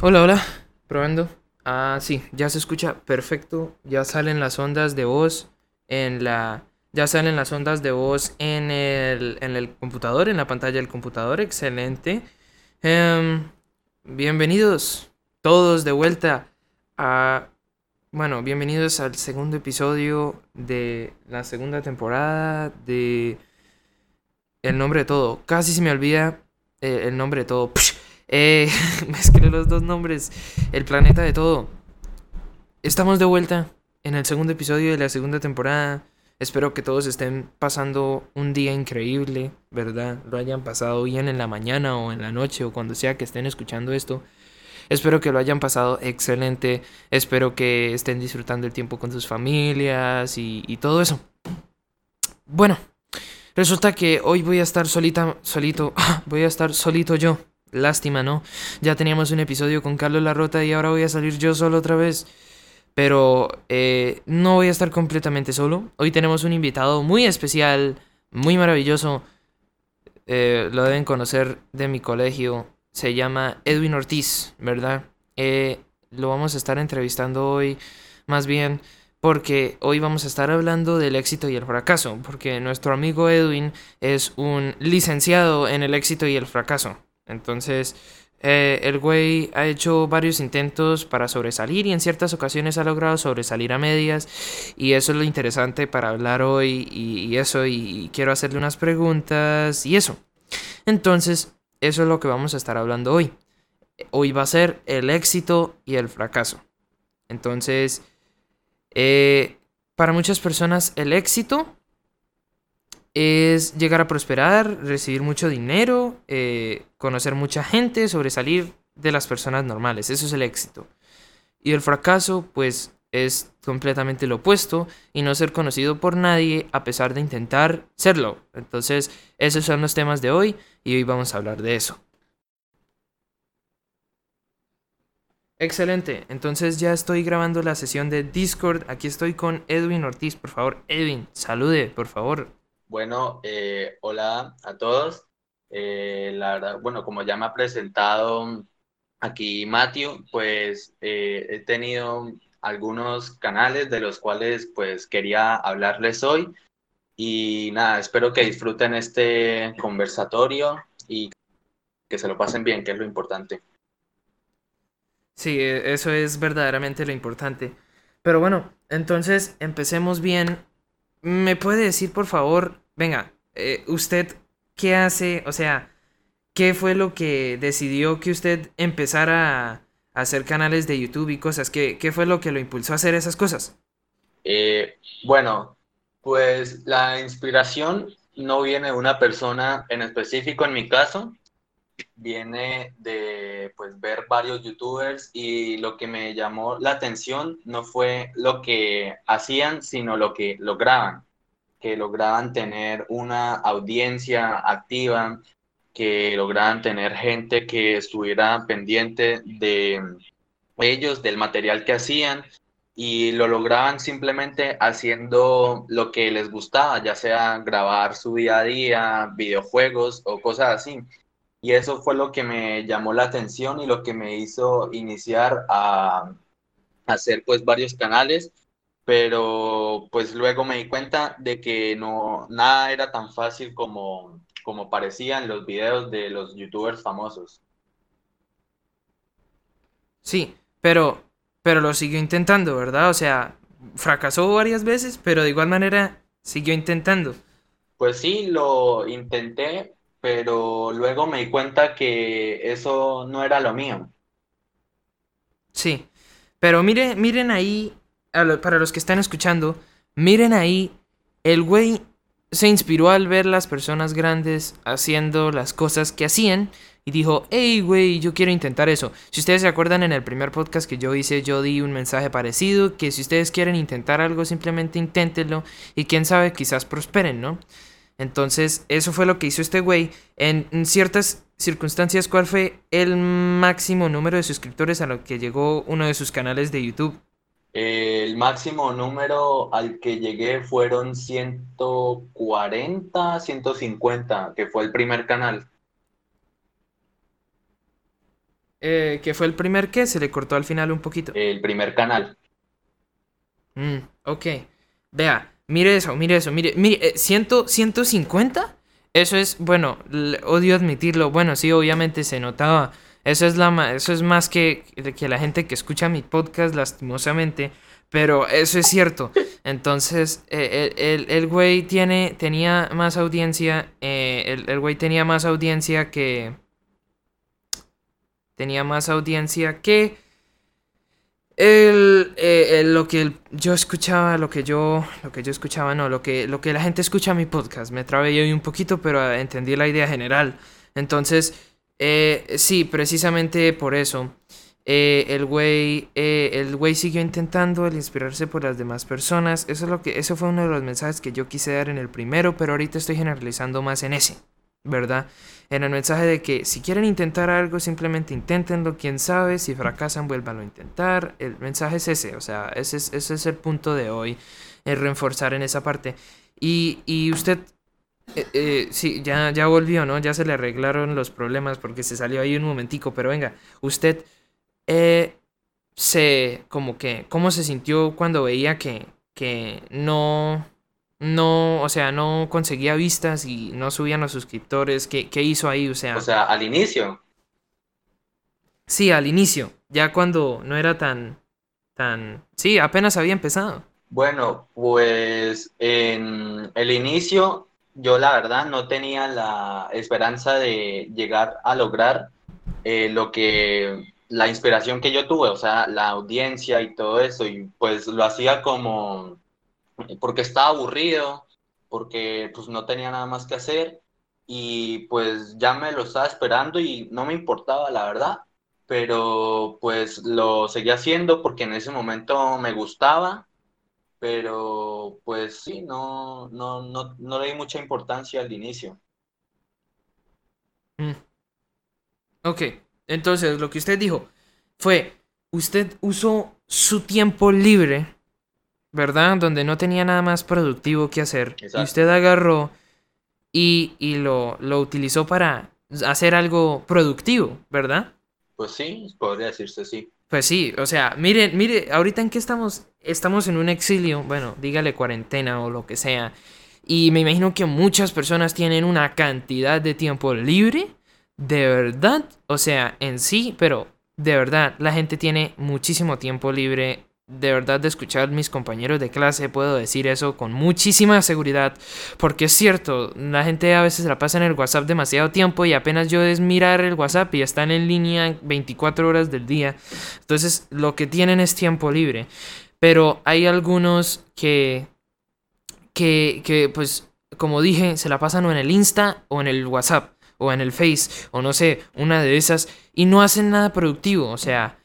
Hola, hola, probando. Ah, sí, ya se escucha perfecto. Ya salen las ondas de voz en la. Ya salen las ondas de voz en el, en el computador, en la pantalla del computador. Excelente. Em, bienvenidos todos de vuelta a. Bueno, bienvenidos al segundo episodio de la segunda temporada de. El nombre de todo. Casi se me olvida eh, el nombre de todo. Eh, mezclé los dos nombres. El planeta de todo. Estamos de vuelta en el segundo episodio de la segunda temporada. Espero que todos estén pasando un día increíble, ¿verdad? Lo hayan pasado bien en la mañana o en la noche o cuando sea que estén escuchando esto. Espero que lo hayan pasado excelente. Espero que estén disfrutando el tiempo con sus familias y, y todo eso. Bueno, resulta que hoy voy a estar solita, solito, voy a estar solito yo. Lástima, ¿no? Ya teníamos un episodio con Carlos Larrota y ahora voy a salir yo solo otra vez. Pero eh, no voy a estar completamente solo. Hoy tenemos un invitado muy especial, muy maravilloso. Eh, lo deben conocer de mi colegio. Se llama Edwin Ortiz, ¿verdad? Eh, lo vamos a estar entrevistando hoy, más bien porque hoy vamos a estar hablando del éxito y el fracaso, porque nuestro amigo Edwin es un licenciado en el éxito y el fracaso. Entonces, eh, el güey ha hecho varios intentos para sobresalir y en ciertas ocasiones ha logrado sobresalir a medias. Y eso es lo interesante para hablar hoy y, eso. Y, quiero hacerle unas preguntas y eso. Entonces, eso es lo que vamos a estar hablando hoy. Hoy va a ser el éxito y el fracaso. Entonces, eh, para muchas personas el éxito es llegar a prosperar, recibir mucho dinero, eh, conocer mucha gente, sobresalir de las personas normales. Eso es el éxito. Y el fracaso, pues, es completamente lo opuesto y no ser conocido por nadie a pesar de intentar serlo. Entonces, esos son los temas de hoy y hoy vamos a hablar de eso. Excelente, entonces ya estoy grabando la sesión de Discord. Aquí estoy con Edwin Ortiz, por favor. Edwin, salude, por favor. Bueno, eh, hola a todos. Eh, la verdad, bueno, como ya me ha presentado aquí Matthew, pues eh, he tenido algunos canales de los cuales pues quería hablarles hoy. Y nada, espero que disfruten este conversatorio y que se lo pasen bien, que es lo importante. Sí, e, eso es verdaderamente lo importante. Pero bueno, entonces empecemos bien ¿Me puede decir, por favor, venga, eh, usted qué hace? O sea, ¿qué fue lo que decidió que usted empezara a hacer canales de YouTube y cosas? ¿Qué, qué fue lo que lo impulsó a hacer esas cosas? Eh, bueno, pues la inspiración no viene de una persona en específico en mi caso, viene de pues ver varios youtubers y lo que me llamó la atención no fue lo que hacían, sino lo que lograban, que lograban tener una audiencia activa, que lograban tener gente que estuviera pendiente de ellos, del material que hacían y lo lograban simplemente haciendo lo que les gustaba, ya sea grabar su día a día, videojuegos o cosas así. Y eso fue lo que me llamó la atención y lo que me hizo iniciar a hacer pues varios canales, pero pues luego me di cuenta de que no nada era tan fácil como como parecía en los videos de los youtubers famosos. Sí, pero pero lo siguió intentando, ¿verdad? O sea, fracasó varias veces, pero de igual manera siguió intentando. Pues sí, lo intenté, pero luego me di cuenta que eso no era lo mío. Sí, pero miren, miren ahí, para los que están escuchando, miren ahí, el güey se inspiró al ver las personas grandes haciendo las cosas que hacían y dijo, hey güey, yo quiero intentar eso. Si ustedes se acuerdan en el primer podcast que yo hice, yo di un mensaje parecido, que si ustedes quieren intentar algo, simplemente inténtenlo y quién sabe, quizás prosperen, ¿no? Entonces, eso fue lo que hizo este güey. En, ciertas circunstancias, ¿cuál fue el máximo número de suscriptores a lo que llegó uno de sus canales de YouTube? El máximo número al que llegué fueron 140, 150, que fue el primer canal. Eh, que fue el primer que se le cortó al final un poquito. El primer canal. Mm, ok. Vea, mire eso, mire eso, mire, mire, eh, 150. Eso es, bueno, odio admitirlo. Bueno, sí, obviamente se notaba. Eso es, la, eso es más que, que la gente que escucha mi podcast, lastimosamente. Pero eso es cierto. Entonces, eh, el, el, güey tiene, tenía más audiencia. Eh, el, el güey tenía más audiencia que. Tenía más audiencia que. El, eh, lo que yo escuchaba, lo que yo, lo que yo escuchaba, no, lo que, lo que la gente escucha a mi podcast. Me trabé yo un poquito, pero entendí la idea general. Entonces, sí, precisamente por eso. Eh, el güey eh, el güey siguió intentando el inspirarse por las demás personas. Eso es lo que eso fue uno de los mensajes que yo quise dar en el primero, pero ahorita estoy generalizando más en ese, ¿verdad? En el mensaje de que si quieren intentar algo, simplemente inténtenlo, quién sabe, si fracasan, vuélvanlo a intentar. El mensaje es ese, o sea, ese es, ese es el punto de hoy, es reforzar en esa parte. Y, y usted eh, sí, ya, ya volvió, ¿no? Ya se le arreglaron los problemas porque se salió ahí un momentico, pero venga, usted eh, se, como que, cómo se sintió cuando veía que, que no, no, o sea, no conseguía vistas y no subían los suscriptores, ¿qué, qué hizo ahí? O sea, o sea, al inicio. Sí, al inicio, ya cuando no era tan, tan, sí, apenas había empezado. Bueno, pues en el inicio yo la verdad no tenía la esperanza de llegar a lograr eh, lo que la inspiración que yo tuve, o sea, la audiencia y todo eso, y pues lo hacía como porque estaba aburrido, porque pues no tenía nada más que hacer y pues ya me lo estaba esperando y no me importaba la verdad, pero pues lo seguía haciendo porque en ese momento me gustaba, pero pues sí, no, no, no, no le di mucha importancia al inicio. Mm. Ok. Entonces, lo que usted dijo fue, usted usó su tiempo libre, ¿verdad? Donde no tenía nada más productivo que hacer. Y usted agarró y, y lo, lo utilizó para hacer algo productivo, ¿verdad? Pues sí, podría decirse sí. Pues sí, o sea, mire, mire, ahorita en qué estamos, estamos en un exilio, bueno, dígale cuarentena o lo que sea, y me imagino que muchas personas tienen una cantidad de tiempo libre de verdad, o sea, en sí, pero de verdad, la gente tiene muchísimo tiempo libre. De verdad, de escuchar mis compañeros de clase, puedo decir eso con muchísima seguridad. Porque es cierto, la gente a veces la pasa en el WhatsApp demasiado tiempo y apenas yo es mirar el WhatsApp y están en línea 24 horas del día. Entonces, lo que tienen es tiempo libre. Pero hay algunos que, que, que pues, como dije, se la pasan o en el Insta o en el WhatsApp o en el Face o no sé, una de esas y no hacen nada productivo, o sea,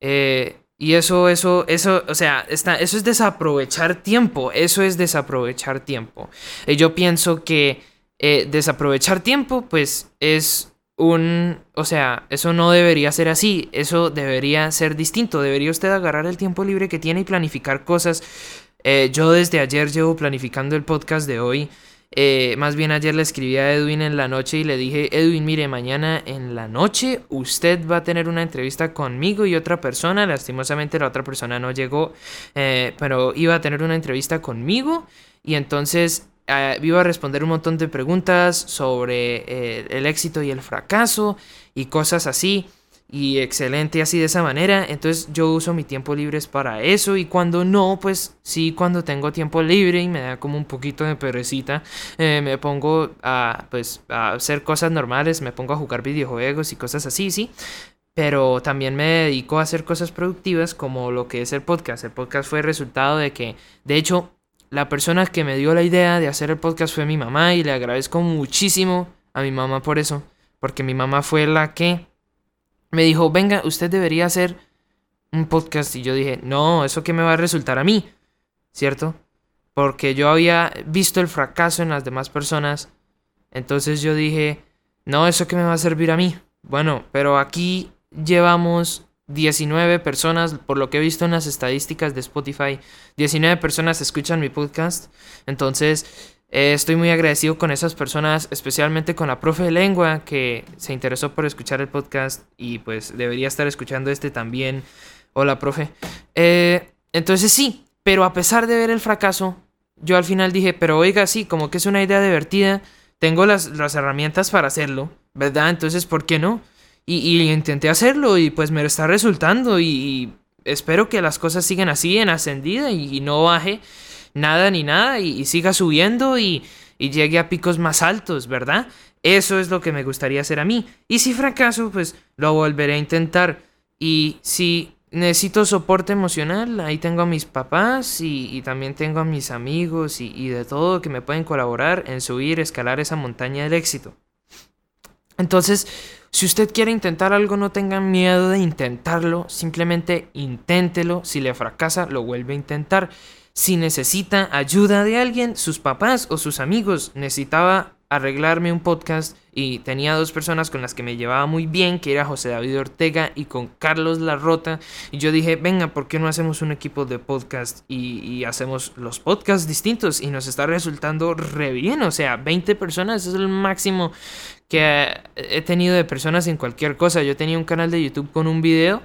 eh, y eso, eso, eso, o sea, está, eso es desaprovechar tiempo, eso es desaprovechar tiempo. Y yo pienso que eh, desaprovechar tiempo, pues es un, o sea, eso no debería ser así, eso debería ser distinto, debería usted agarrar el tiempo libre que tiene y planificar cosas. Eh, yo desde ayer llevo planificando el podcast de hoy. Eh, más bien ayer le escribí a Edwin en la noche y le dije, Edwin, mire, mañana en la noche usted va a tener una entrevista conmigo y otra persona. Lastimosamente la otra persona no llegó, eh, pero iba a tener una entrevista conmigo y entonces eh, iba a responder un montón de preguntas sobre el éxito y el fracaso y cosas así y excelente así de esa manera. Entonces yo uso mi tiempo libre para eso y cuando no, pues sí, cuando tengo tiempo libre y me da como un poquito de perecita, eh, me pongo a, pues, a hacer cosas normales, me pongo a jugar videojuegos y cosas así, sí. Pero también me dedico a hacer cosas productivas como lo que es el podcast. El podcast fue el resultado de que, de hecho, la persona que me dio la idea de hacer el podcast fue mi mamá y le agradezco muchísimo a mi mamá por eso. Porque mi mamá fue la que me dijo, venga, usted debería hacer un podcast. Y yo dije, no, eso que me va a resultar a mí, ¿cierto? Porque yo había visto el fracaso en las demás personas. Entonces yo dije, no, eso que me va a servir a mí. Bueno, pero aquí llevamos 19 personas, por lo que he visto en las estadísticas de Spotify, 19 personas escuchan mi podcast. Entonces, Eh, estoy muy agradecido con esas personas, especialmente con la profe de lengua que se interesó por escuchar el podcast y pues debería estar escuchando este también. Hola, profe. Eh, entonces sí, pero a pesar de ver el fracaso, yo al final dije, pero oiga, sí, como que es una idea divertida, tengo las, las herramientas para hacerlo, ¿verdad? Entonces, ¿por qué no? Y, intenté hacerlo y pues me está resultando y, espero que las cosas sigan así en ascendida y, no baje nada ni nada y, siga subiendo y, llegue a picos más altos, ¿verdad? Eso es lo que me gustaría hacer a mí. Y si fracaso, pues lo volveré a intentar. Y si necesito soporte emocional, ahí tengo a mis papás y, también tengo a mis amigos y, de todo que me pueden colaborar en subir, escalar esa montaña del éxito. Entonces, si usted quiere intentar algo, no tenga miedo de intentarlo, simplemente inténtelo, si le fracasa, lo vuelve a intentar. Si necesita ayuda de alguien, sus papás o sus amigos, necesitaba arreglarme un podcast y tenía dos personas con las que me llevaba muy bien, que era José David Ortega y con Carlos Larrota. Y yo dije, venga, ¿por qué no hacemos un equipo de podcast y, hacemos los podcasts distintos? Y nos está resultando re bien, o sea, 20 personas es el máximo que he tenido de personas en cualquier cosa. Yo tenía un canal de YouTube con un video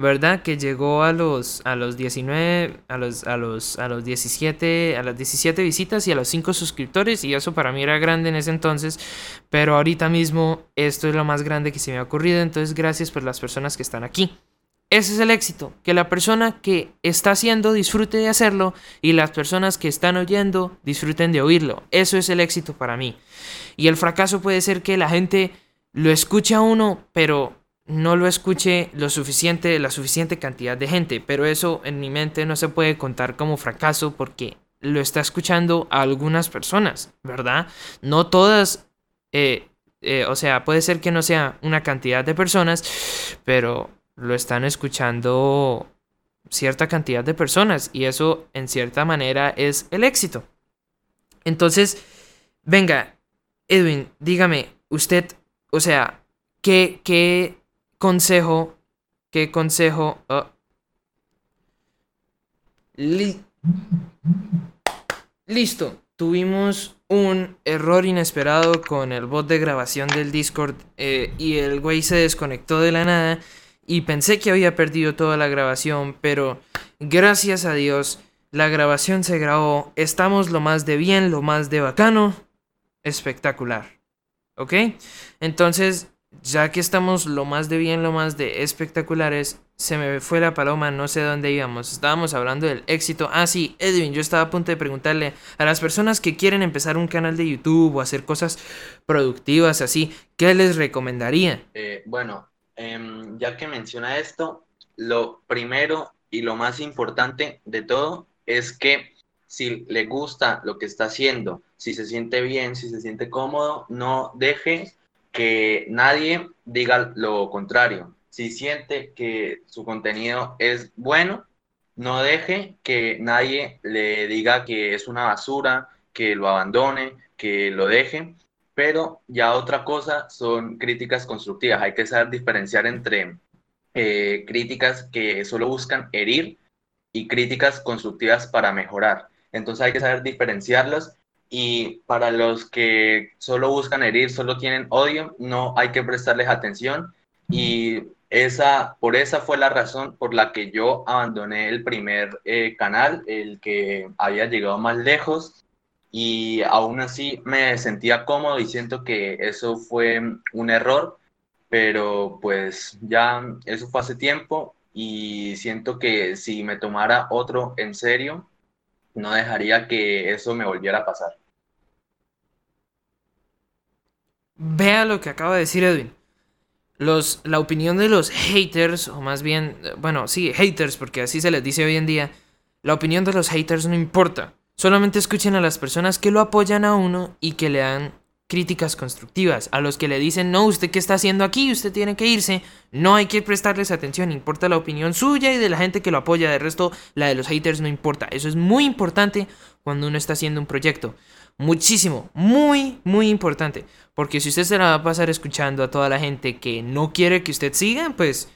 ¿verdad? Que llegó a los, a los 19, a los, a los, a los 17, a las 17 visitas y a los 5 suscriptores y eso para mí era grande en ese entonces, pero ahorita mismo esto es lo más grande que se me ha ocurrido, entonces gracias por las personas que están aquí. Ese es el éxito, que la persona que está haciendo disfrute de hacerlo y las personas que están oyendo disfruten de oírlo. Eso es el éxito para mí. Y el fracaso puede ser que la gente lo escuche a uno, pero no lo escuche lo suficiente, la suficiente cantidad de gente, pero eso en mi mente no se puede contar como fracaso porque lo está escuchando a algunas personas, ¿verdad? No todas, eh, eh, o sea, puede ser que no sea una cantidad de personas, pero lo están escuchando cierta cantidad de personas y eso en cierta manera es el éxito. Entonces, venga, Edwin, dígame, usted, o sea, ¿qué, qué consejo, qué consejo... Oh. Listo, tuvimos un error inesperado con el bot de grabación del Discord eh, y el güey se desconectó de la nada y pensé que había perdido toda la grabación, pero gracias a Dios la grabación se grabó, estamos lo más de bien, lo más de bacano, espectacular. ¿Ok? Entonces ya que estamos lo más de bien, lo más de espectaculares, se me fue la paloma, no sé dónde íbamos. Estábamos hablando del éxito. Ah, sí, Edwin, yo estaba a punto de preguntarle a las personas que quieren empezar un canal de YouTube o hacer cosas productivas así, ¿qué les recomendaría? Eh, bueno, em, ya que menciona esto, lo primero y lo más importante de todo es que si le gusta lo que está haciendo, si se siente bien, si se siente cómodo, no deje que nadie diga lo contrario. Si siente que su contenido es bueno, no deje que nadie le diga que es una basura, que lo abandone, que lo deje. Pero ya otra cosa son críticas constructivas. Hay que saber diferenciar entre eh, críticas que solo buscan herir y críticas constructivas para mejorar. Entonces hay que saber diferenciarlas y para los que solo buscan herir, solo tienen odio, no hay que prestarles atención y esa, por esa fue la razón por la que yo abandoné el primer eh, canal, el que había llegado más lejos y aún así me sentía cómodo y siento que eso fue un error, pero pues ya eso fue hace tiempo y siento que si me tomara otro en serio, no dejaría que eso me volviera a pasar. Vea lo que acaba de decir Edwin. Los, la opinión de los haters, o más bien, bueno, sí, haters, porque así se les dice hoy en día, la opinión de los haters no importa. Solamente escuchen a las personas que lo apoyan a uno y que le dan críticas constructivas. A los que le dicen, no, usted qué está haciendo aquí, usted tiene que irse, no hay que prestarles atención, importa la opinión suya y de la gente que lo apoya, de resto la de los haters no importa. Eso es muy importante cuando uno está haciendo un proyecto. Muchísimo, muy, muy importante. Porque si usted se la va a pasar escuchando a toda la gente que no quiere que usted siga, pues,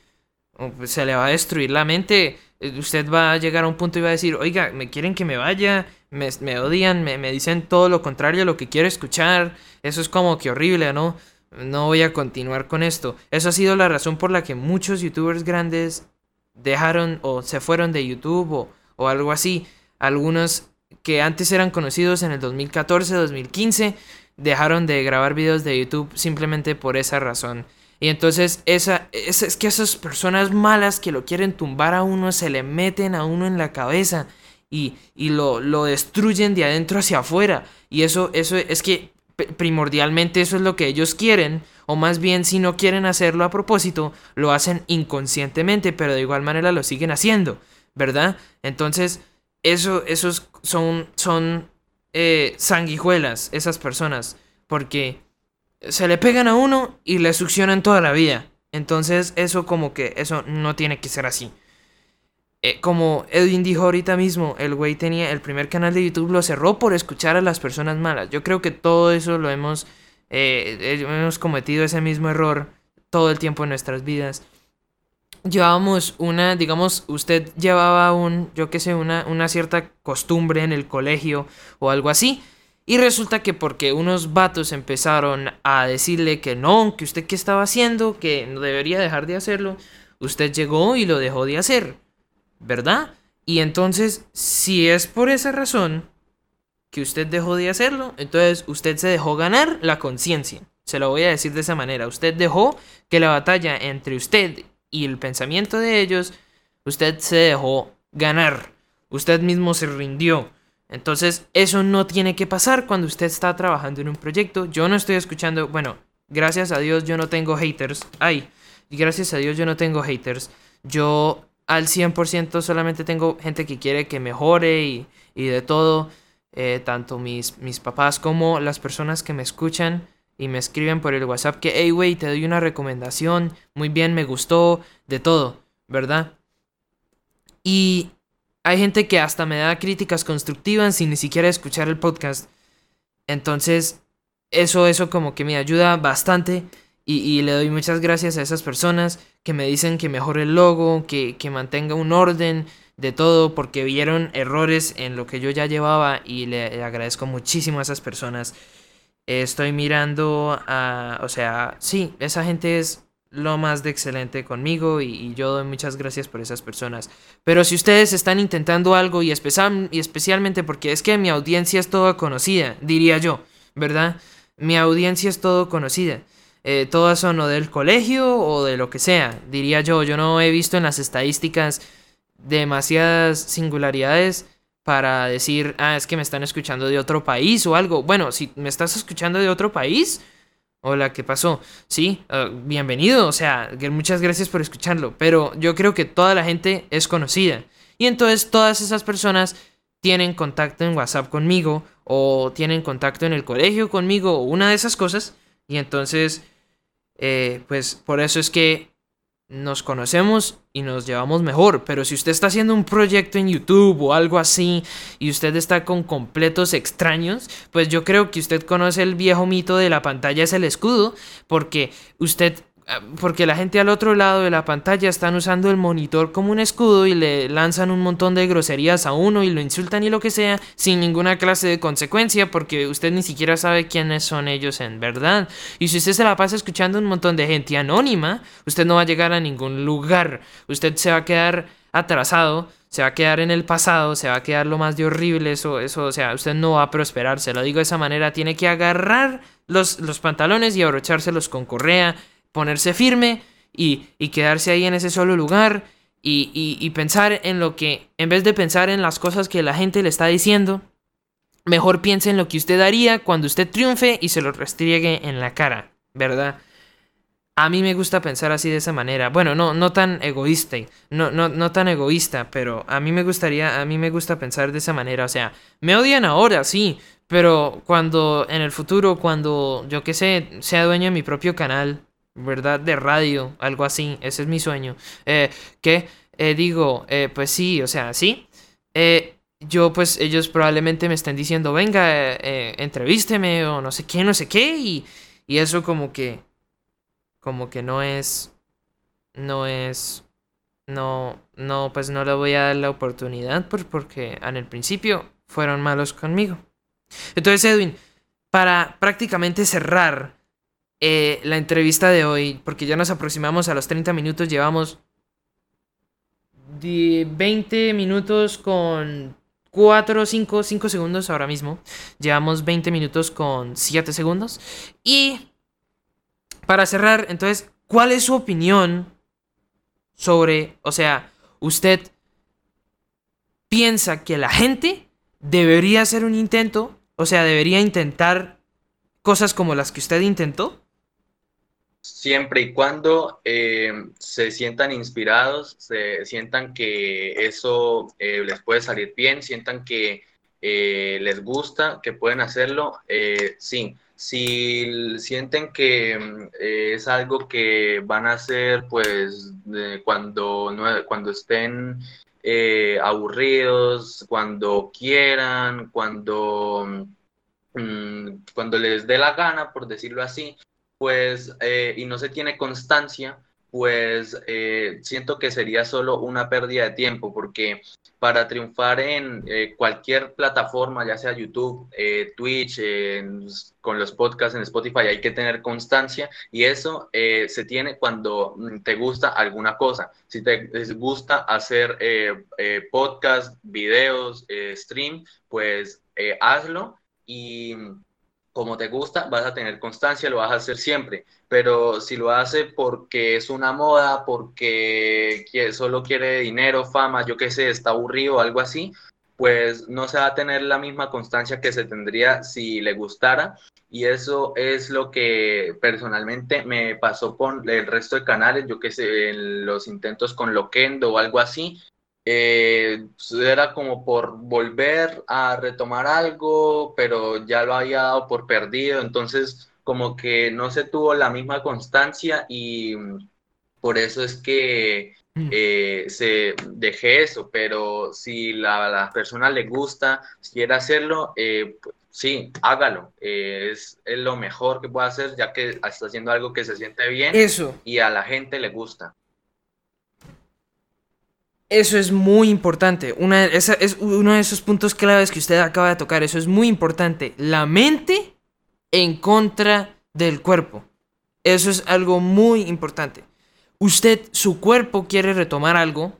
pues se le va a destruir la mente. Eh, usted va a llegar a un punto y va a decir, oiga, me quieren que me vaya, me, odian, me, me dicen todo lo contrario a lo que quiero escuchar. Eso es como que horrible, ¿no? No voy a continuar con esto. Eso ha sido la razón por la que muchos youtubers grandes dejaron o se fueron de YouTube o, o algo así. Algunos que antes eran conocidos en el 2014, 2015, dejaron de grabar videos de YouTube simplemente por esa razón. Y entonces esa, es que esas personas malas que lo quieren tumbar a uno se le meten a uno en la cabeza y, y lo, lo, destruyen de adentro hacia afuera. Y eso, eso es que primordialmente eso es lo que ellos quieren. O más bien si no quieren hacerlo a propósito, lo hacen inconscientemente, pero de igual manera lo siguen haciendo. ¿Verdad? Entonces, eso, esos son, son eh, sanguijuelas, esas personas. Porque se le pegan a uno y le succionan toda la vida. Entonces eso como que eso no tiene que ser así. Eh, como Edwin dijo ahorita mismo, el güey tenía el primer canal de YouTube, lo cerró por escuchar a las personas malas. Yo creo que todo eso lo hemos, eh, hemos cometido ese mismo error todo el tiempo en nuestras vidas. Llevábamos una, digamos, usted llevaba un, yo qué sé, una, una cierta costumbre en el colegio o algo así y resulta que porque unos vatos empezaron a decirle que no, que usted qué estaba haciendo, que no debería dejar de hacerlo, usted llegó y lo dejó de hacer, ¿verdad? Y entonces, si es por esa razón que usted dejó de hacerlo, entonces usted se dejó ganar la conciencia. Se lo voy a decir de esa manera. Usted dejó que la batalla entre usted y el pensamiento de ellos, usted se dejó ganar. Usted mismo se rindió. Entonces, eso no tiene que pasar cuando usted está trabajando en un proyecto. Yo no estoy escuchando, bueno, gracias a Dios yo no tengo haters. Ay, gracias a Dios yo no tengo haters. Yo al 100% solamente tengo gente que quiere que mejore y, y de todo. Eh, tanto mis, mis papás como las personas que me escuchan y me escriben por el WhatsApp que, hey, güey, te doy una recomendación, muy bien, me gustó, de todo, ¿verdad? Y hay gente que hasta me da críticas constructivas sin ni siquiera escuchar el podcast. Entonces, eso, eso como que me ayuda bastante. Y, le doy muchas gracias a esas personas que me dicen que mejore el logo, que, que mantenga un orden de todo, porque vieron errores en lo que yo ya llevaba y le, agradezco muchísimo a esas personas. Estoy mirando a, o sea, sí, esa gente es lo más de excelente conmigo y, yo doy muchas gracias por esas personas. Pero si ustedes están intentando algo y, y especialmente porque es que mi audiencia es toda conocida, diría yo, ¿verdad? Mi audiencia es todo conocida. Eh, todas son o del colegio o de lo que sea, diría yo. Yo no he visto en las estadísticas demasiadas singularidades para decir, ah, es que me están escuchando de otro país o algo. Bueno, si me estás escuchando de otro país, Hola, ¿qué pasó? Sí, ah, bienvenido, o sea, muchas gracias por escucharlo, pero yo creo que toda la gente es conocida. Y entonces todas esas personas tienen contacto en WhatsApp conmigo o tienen contacto en el colegio conmigo o una de esas cosas. Y entonces, eh, pues por eso es que nos conocemos y nos llevamos mejor. Pero si usted está haciendo un proyecto en YouTube o algo así y usted está con completos extraños, pues yo creo que usted conoce el viejo mito de la pantalla es el escudo, porque usted porque la gente al otro lado de la pantalla están usando el monitor como un escudo y le lanzan un montón de groserías a uno y lo insultan y lo que sea sin ninguna clase de consecuencia porque usted ni siquiera sabe quiénes son ellos en verdad. Y si usted se la pasa escuchando un montón de gente anónima, usted no va a llegar a ningún lugar. Usted se va a quedar atrasado, se va a quedar en el pasado, se va a quedar lo más de horrible, eso, eso, o sea, usted no va a prosperar, se lo digo de esa manera, tiene que agarrar los, los pantalones y abrochárselos con correa ponerse firme y, quedarse ahí en ese solo lugar y, y, pensar en lo que, en vez de pensar en las cosas que la gente le está diciendo, mejor piense en lo que usted haría cuando usted triunfe y se lo restriegue en la cara, ¿verdad? A mí me gusta pensar así de esa manera. Bueno, no, no tan egoísta, no, no, no tan egoísta, pero a mí me gustaría, a mí me gusta pensar de esa manera. O sea, me odian ahora, sí, pero cuando en el futuro, cuando yo qué sé, sea dueño de mi propio canal, ¿verdad? De radio, algo así, ese es mi sueño. Eh, que eh, digo, eh, pues sí, o sea, sí. yo, pues ellos probablemente me estén diciendo, venga, entrevísteme o no sé qué, no sé qué, y, y eso como que, como que no es, no es, no, no, pues no le voy a dar la oportunidad por, porque en el principio fueron malos conmigo. Entonces, Edwin, para prácticamente cerrar eh, la entrevista de hoy, porque ya nos aproximamos a los 30 minutos, llevamos 20 minutos con 4, 5, 5 segundos ahora mismo. Llevamos 20 minutos con 7 segundos. Y para cerrar, entonces, ¿cuál es su opinión sobre, o sea, usted piensa que la gente debería hacer un intento, o sea, debería intentar cosas como las que usted intentó? Siempre y cuando eh, se sientan inspirados, se sientan que eso eh, les puede salir bien, sientan que eh, les gusta, que pueden hacerlo, sí. Si sienten que es algo que van a hacer, pues cuando, cuando estén aburridos, cuando quieran, cuando, mm, cuando les dé la gana, por decirlo así, pues, eh, y no se tiene constancia, pues eh, siento que sería solo una pérdida de tiempo, porque para triunfar en eh, cualquier plataforma, ya sea YouTube, Twitch, con los podcasts en Spotify, hay que tener constancia y eso se tiene cuando te gusta alguna cosa. Si te gusta hacer podcast, videos, stream, pues hazlo y como te gusta, vas a tener constancia, lo vas a hacer siempre. Pero si lo hace porque es una moda, porque solo quiere dinero, fama, yo qué sé, está aburrido o algo así, pues no se va a tener la misma constancia que se tendría si le gustara. Y eso es lo que personalmente me pasó con el resto de canales, yo qué sé, en los intentos con Loquendo o algo así, eh, era como por volver a retomar algo, pero ya lo había dado por perdido, entonces como que no se tuvo la misma constancia y por eso es que mm. eh, se dejé eso, pero si la, la persona le gusta, si quiere hacerlo, eh, pues, sí, hágalo, es, es, lo mejor que puede hacer ya que está haciendo algo que se siente bien eso. y a la gente le gusta. Eso es muy importante. Una, es uno de esos puntos claves que usted acaba de tocar. Eso es muy importante. La mente en contra del cuerpo. Eso es algo muy importante. Usted, su cuerpo quiere retomar algo,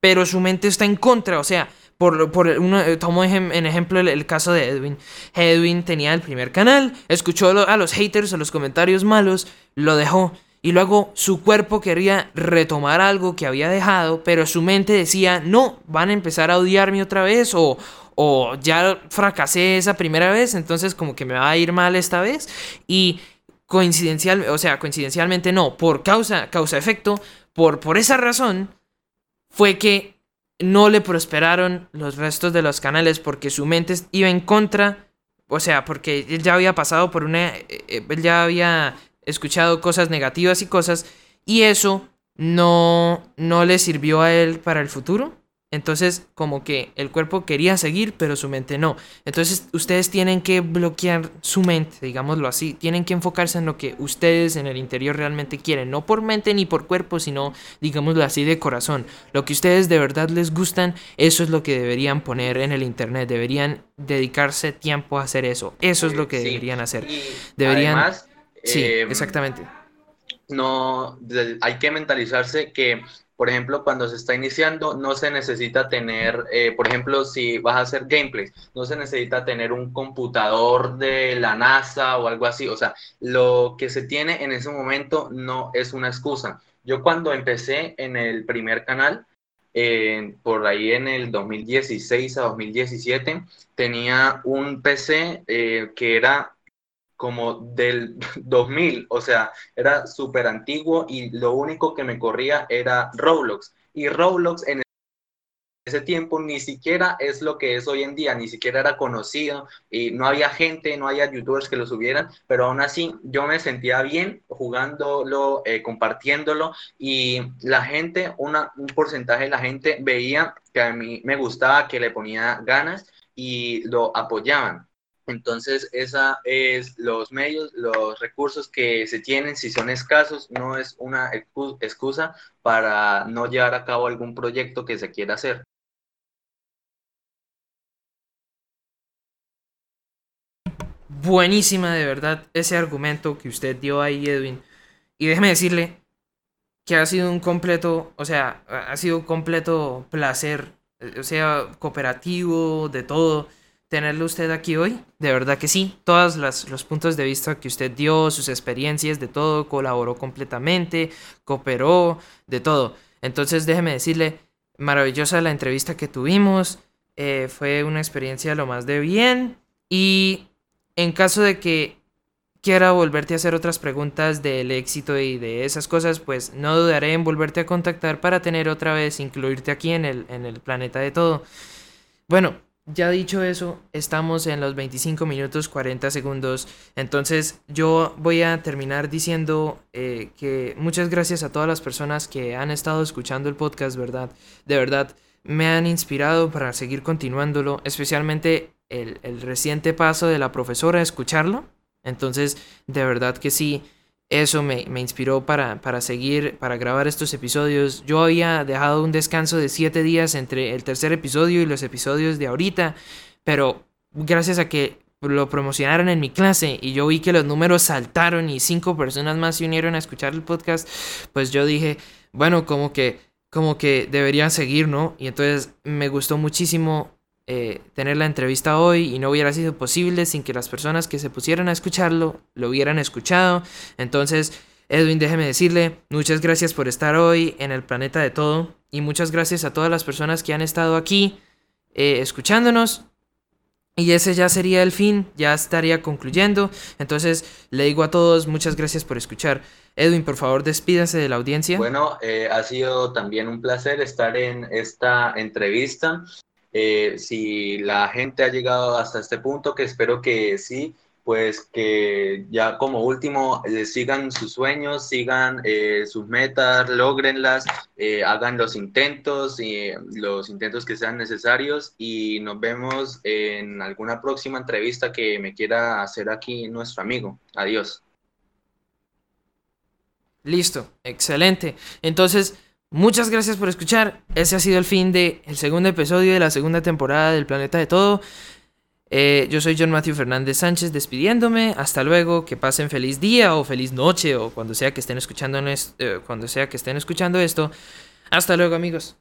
pero su mente está en contra. O sea, por, por uno, tomo en ejemplo el, el, caso de Edwin. Edwin tenía el primer canal, escuchó a los haters, a los comentarios malos, lo dejó. Y luego su cuerpo quería retomar algo que había dejado, pero su mente decía, no, van a empezar a odiarme otra vez o, o ya fracasé esa primera vez, entonces como que me va a ir mal esta vez. Y coincidencial, o sea, coincidencialmente no, por causa, causa-efecto, por, por esa razón fue que no le prosperaron los restos de los canales porque su mente iba en contra, o sea, porque él ya había pasado por una, eh, eh, él ya había escuchado cosas negativas y cosas, y eso no, no le sirvió a él para el futuro. Entonces, como que el cuerpo quería seguir, pero su mente no. Entonces, ustedes tienen que bloquear su mente, digámoslo así. Tienen que enfocarse en lo que ustedes en el interior realmente quieren. No por mente ni por cuerpo, sino, digámoslo así, de corazón. Lo que ustedes de verdad les gustan, eso es lo que deberían poner en el internet. Deberían dedicarse tiempo a hacer eso. Eso es lo que deberían hacer. Deberían. Sí, em, exactamente. No, hay que mentalizarse que, por ejemplo, cuando se está iniciando, no se necesita tener, eh, por ejemplo, si vas a hacer gameplays, no se necesita tener un computador de la NASA o algo así. O sea, lo que se tiene en ese momento no es una excusa. Yo cuando empecé en el primer canal, por ahí en el 2016 a 2017, tenía un PC eh, que era como del 2000, o sea, era súper antiguo y lo único que me corría era Roblox. Y Roblox en ese tiempo ni siquiera es lo que es hoy en día, ni siquiera era conocido y no había gente, no había youtubers que lo subieran, pero aún así yo me sentía bien jugándolo, eh, compartiéndolo y la gente, una, un porcentaje de la gente veía que a mí me gustaba, que le ponía ganas y lo apoyaban. Entonces, esa es los medios, los recursos que se tienen, si son escasos, no es una excusa para no llevar a cabo algún proyecto que se quiera hacer. buenísima de verdad ese argumento que usted dio ahí, Edwin. Y déjeme decirle que ha sido un completo, o sea, ha sido un completo placer, o sea, cooperativo, de todo, tenerlo usted aquí hoy. De verdad que sí, todos los puntos de vista que usted dio, sus experiencias, de todo, colaboró completamente, cooperó, de todo. Entonces déjeme decirle, maravillosa la entrevista que tuvimos, eh, fue una experiencia lo más de bien y en caso de que quiera volverte a hacer otras preguntas del éxito y de esas cosas, pues no dudaré en volverte a contactar para tener otra vez, incluirte aquí en el, en el planeta de todo. Bueno, ya dicho eso, estamos en los 25 minutos 40 segundos. Entonces yo voy a terminar diciendo eh, que muchas gracias a todas las personas que han estado escuchando el podcast, ¿verdad? De verdad, me han inspirado para seguir continuándolo, especialmente el, el reciente paso de la profesora a escucharlo. Entonces, de verdad que sí, eso me, inspiró para, para, seguir, para grabar estos episodios. Yo había dejado un descanso de siete días entre el tercer episodio y los episodios de ahorita, pero gracias a que lo promocionaron en mi clase y yo vi que los números saltaron y cinco personas más se unieron a escuchar el podcast, pues yo dije, bueno, como que, como que deberían seguir, ¿no? Y entonces me gustó muchísimo eh, tener la entrevista hoy y no hubiera sido posible sin que las personas que se pusieran a escucharlo lo hubieran escuchado. Entonces, Edwin, déjeme decirle, muchas gracias por estar hoy en el planeta de todo y muchas gracias a todas las personas que han estado aquí eh, escuchándonos. Y ese ya sería el fin, ya estaría concluyendo. Entonces le digo a todos muchas gracias por escuchar. Edwin, por favor, despídase de la audiencia. Bueno, eh, ha sido también un placer estar en esta entrevista. Eh, si la gente ha llegado hasta este punto, que espero que sí, pues que ya como último eh, sigan sus sueños, sigan eh, sus metas, logrenlas, hagan los intentos y los intentos que sean necesarios y nos vemos en alguna próxima entrevista que me quiera hacer aquí nuestro amigo. Adiós. Listo, excelente. Entonces, Muchas gracias por escuchar. Ese ha sido el fin del segundo episodio de la segunda temporada del Planeta de Todo. Eh, yo soy John Matthew Fernández Sánchez despidiéndome. Hasta luego. Que pasen feliz día o feliz noche o cuando sea que estén escuchando, eh, cuando sea que estén escuchando esto. Hasta luego amigos.